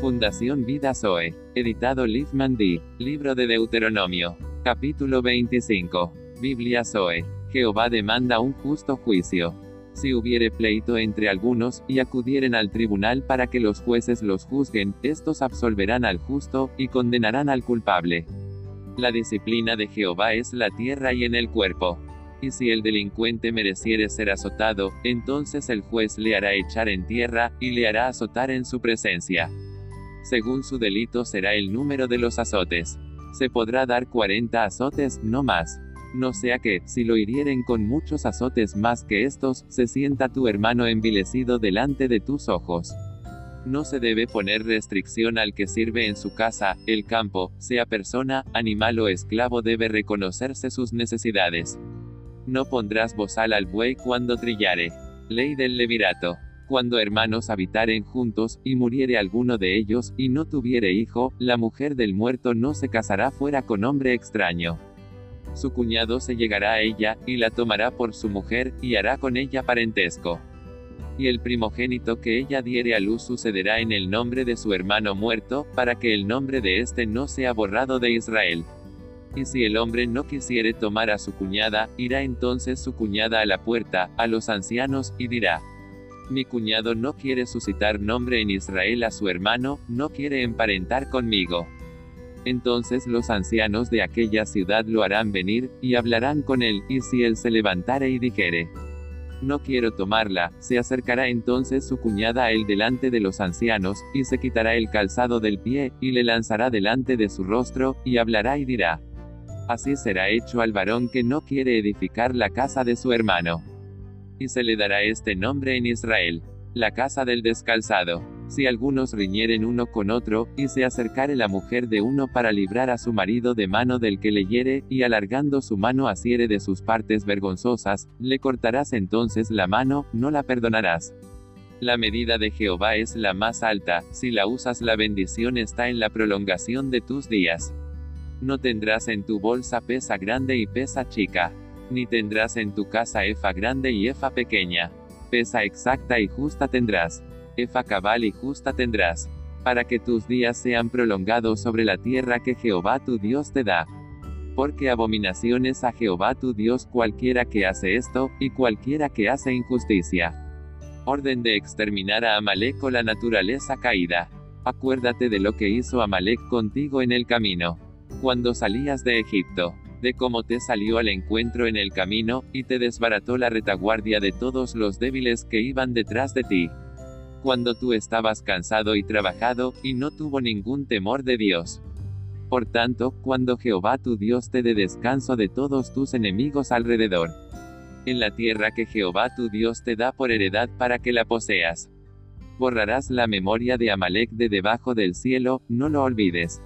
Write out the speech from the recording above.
Fundación Vida Zoe. Editado Liv Mandy. Libro de Deuteronomio. Capítulo 25. Biblia Zoe. Jehová demanda un justo juicio. Si hubiere pleito entre algunos, y acudieren al tribunal para que los jueces los juzguen, estos absolverán al justo, y condenarán al culpable. La disciplina de Jehová es la tierra y en el cuerpo. Y si el delincuente mereciere ser azotado, entonces el juez le hará echar en tierra, y le hará azotar en su presencia. Según su delito será el número de los azotes. Se podrá dar 40 azotes, no más. No sea que, si lo hirieren con muchos azotes más que estos, se sienta tu hermano envilecido delante de tus ojos. No se debe poner restricción al que sirve en su casa, el campo, sea persona, animal o esclavo debe reconocerse sus necesidades. No pondrás bozal al buey cuando trillare. Ley del Levirato. Cuando hermanos habitaren juntos, y muriere alguno de ellos, y no tuviere hijo, la mujer del muerto no se casará fuera con hombre extraño. Su cuñado se llegará a ella, y la tomará por su mujer, y hará con ella parentesco. Y el primogénito que ella diere a luz sucederá en el nombre de su hermano muerto, para que el nombre de éste no sea borrado de Israel. Y si el hombre no quisiere tomar a su cuñada, irá entonces su cuñada a la puerta, a los ancianos, y dirá, mi cuñado no quiere suscitar nombre en Israel a su hermano, no quiere emparentar conmigo. Entonces los ancianos de aquella ciudad lo harán venir, y hablarán con él, y si él se levantare y dijere, no quiero tomarla, se acercará entonces su cuñada a él delante de los ancianos, y se quitará el calzado del pie, y le lanzará delante de su rostro, y hablará y dirá, Así será hecho al varón que no quiere edificar la casa de su hermano. Y se le dará este nombre en Israel, la casa del descalzado. Si algunos riñeren uno con otro, y se acercare la mujer de uno para librar a su marido de mano del que le hiere, y alargando su mano asiere de sus partes vergonzosas, le cortarás entonces la mano, no la perdonarás. La medida de Jehová es la más alta, si la usas la bendición está en la prolongación de tus días. No tendrás en tu bolsa pesa grande y pesa chica. Ni tendrás en tu casa efa grande y efa pequeña. Pesa exacta y justa tendrás. Efa cabal y justa tendrás. Para que tus días sean prolongados sobre la tierra que Jehová tu Dios te da. Porque abominación es a Jehová tu Dios cualquiera que hace esto, y cualquiera que hace injusticia. Orden de exterminar a Amalek o la naturaleza caída. Acuérdate de lo que hizo Amalek contigo en el camino cuando salías de Egipto, de cómo te salió al encuentro en el camino, y te desbarató la retaguardia de todos los débiles que iban detrás de ti. Cuando tú estabas cansado y trabajado, y no tuvo ningún temor de Dios. Por tanto, cuando Jehová tu Dios te dé descanso de todos tus enemigos alrededor. En la tierra que Jehová tu Dios te da por heredad para que la poseas. Borrarás la memoria de Amalek de debajo del cielo, no lo olvides